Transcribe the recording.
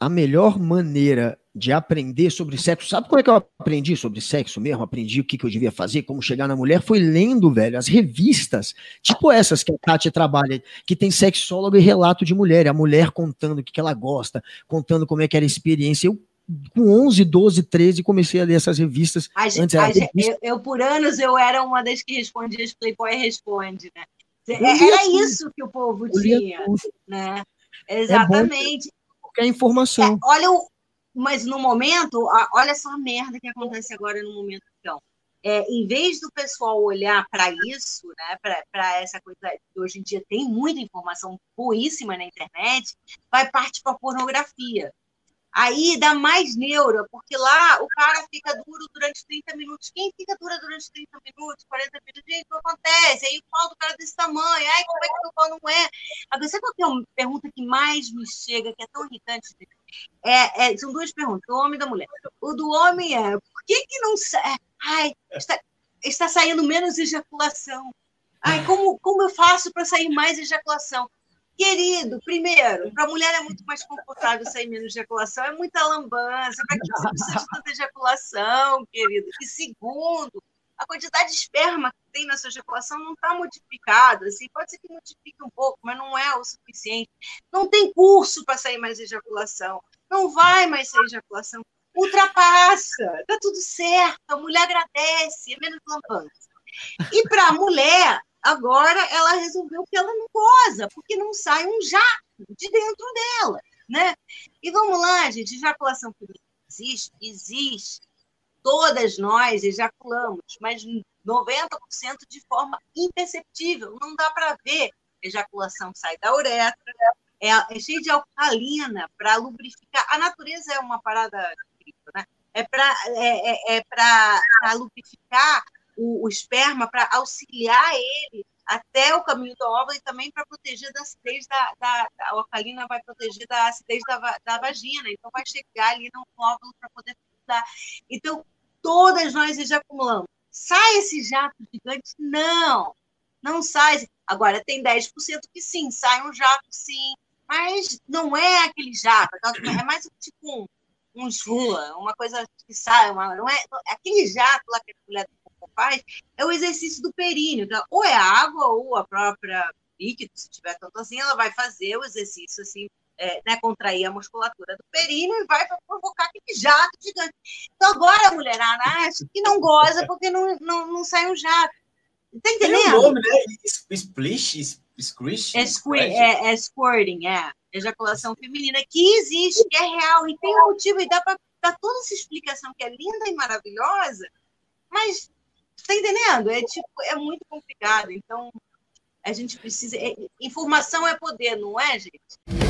a melhor maneira de aprender sobre sexo, sabe como é que eu aprendi sobre sexo mesmo? Aprendi o que, que eu devia fazer, como chegar na mulher, foi lendo, velho, as revistas, tipo essas que a Kátia trabalha, que tem sexólogo e relato de mulher, a mulher contando o que, que ela gosta, contando como é que era a experiência. Eu com 11, 12, 13, comecei a ler essas revistas. A gente, a gente, eu, eu, por anos, eu era uma das que respondia as Playboy Responde, né? Era isso que o povo tinha, né? É Exatamente. Qualquer informação. É, olha, o, mas no momento, olha só a merda que acontece agora no momento, então. É, em vez do pessoal olhar para isso, né, para essa coisa que hoje em dia tem muita informação boíssima na internet, vai partir para pornografia. Aí dá mais neura, porque lá o cara fica duro durante 30 minutos. Quem fica dura durante 30 minutos, 40 minutos? Gente, não acontece. Aí o pau do cara é desse tamanho. Ai, como é que o pau não é? Agora, sabe qual é a pergunta que mais me chega, que é tão irritante? É, é, são duas perguntas, do homem e da mulher. O do homem é, por que que não sai? Ai, está, está saindo menos ejaculação. Ai, como, como eu faço para sair mais ejaculação? Querido, primeiro, para a mulher é muito mais confortável sair menos ejaculação, é muita lambança. Para que você precisa de tanta ejaculação, querido? E segundo, a quantidade de esperma que tem nessa ejaculação não está modificada. Assim, pode ser que modifique um pouco, mas não é o suficiente. Não tem curso para sair mais ejaculação. Não vai mais sair ejaculação. Ultrapassa, está tudo certo. A mulher agradece, é menos lambança. E para a mulher, agora ela resolveu que ela não goza, porque não sai um jato de dentro dela, né? E vamos lá, gente, ejaculação existe? Existe. Todas nós ejaculamos, mas 90% de forma imperceptível, não dá para ver. Ejaculação sai da uretra, é, é cheio de alcalina para lubrificar. A natureza é uma parada incrível, né? É para é, é, é lubrificar o, o esperma para auxiliar ele até o caminho do óvulo e também para proteger da acidez da, da, da, a alcalina vai proteger da acidez da, da vagina, então vai chegar ali no óvulo para poder dar. Então, todas nós ejaculamos. Sai esse jato gigante? Não, não sai. Agora, tem 10% que sim, sai um jato sim, mas não é aquele jato, é mais tipo um, um jula, uma coisa que sai, uma, não é aquele jato lá que a mulher faz é o exercício do períneo. Então, ou é água ou a própria líquido, se tiver tanto assim, ela vai fazer o exercício assim, é, né, contrair a musculatura do períneo e vai provocar aquele jato gigante. Então, agora a mulherada acha que não goza porque não, não, não sai um jato. Tá entendendo? Tem um nome, né? Splish, squish? É, squi é, é squirting, é. Ejaculação feminina, que existe, que é real, e tem um motivo, e dá para dar toda essa explicação que é linda e maravilhosa, mas Tá entendendo? É tipo, é muito complicado. Então, a gente precisa. É, informação é poder, não é, gente?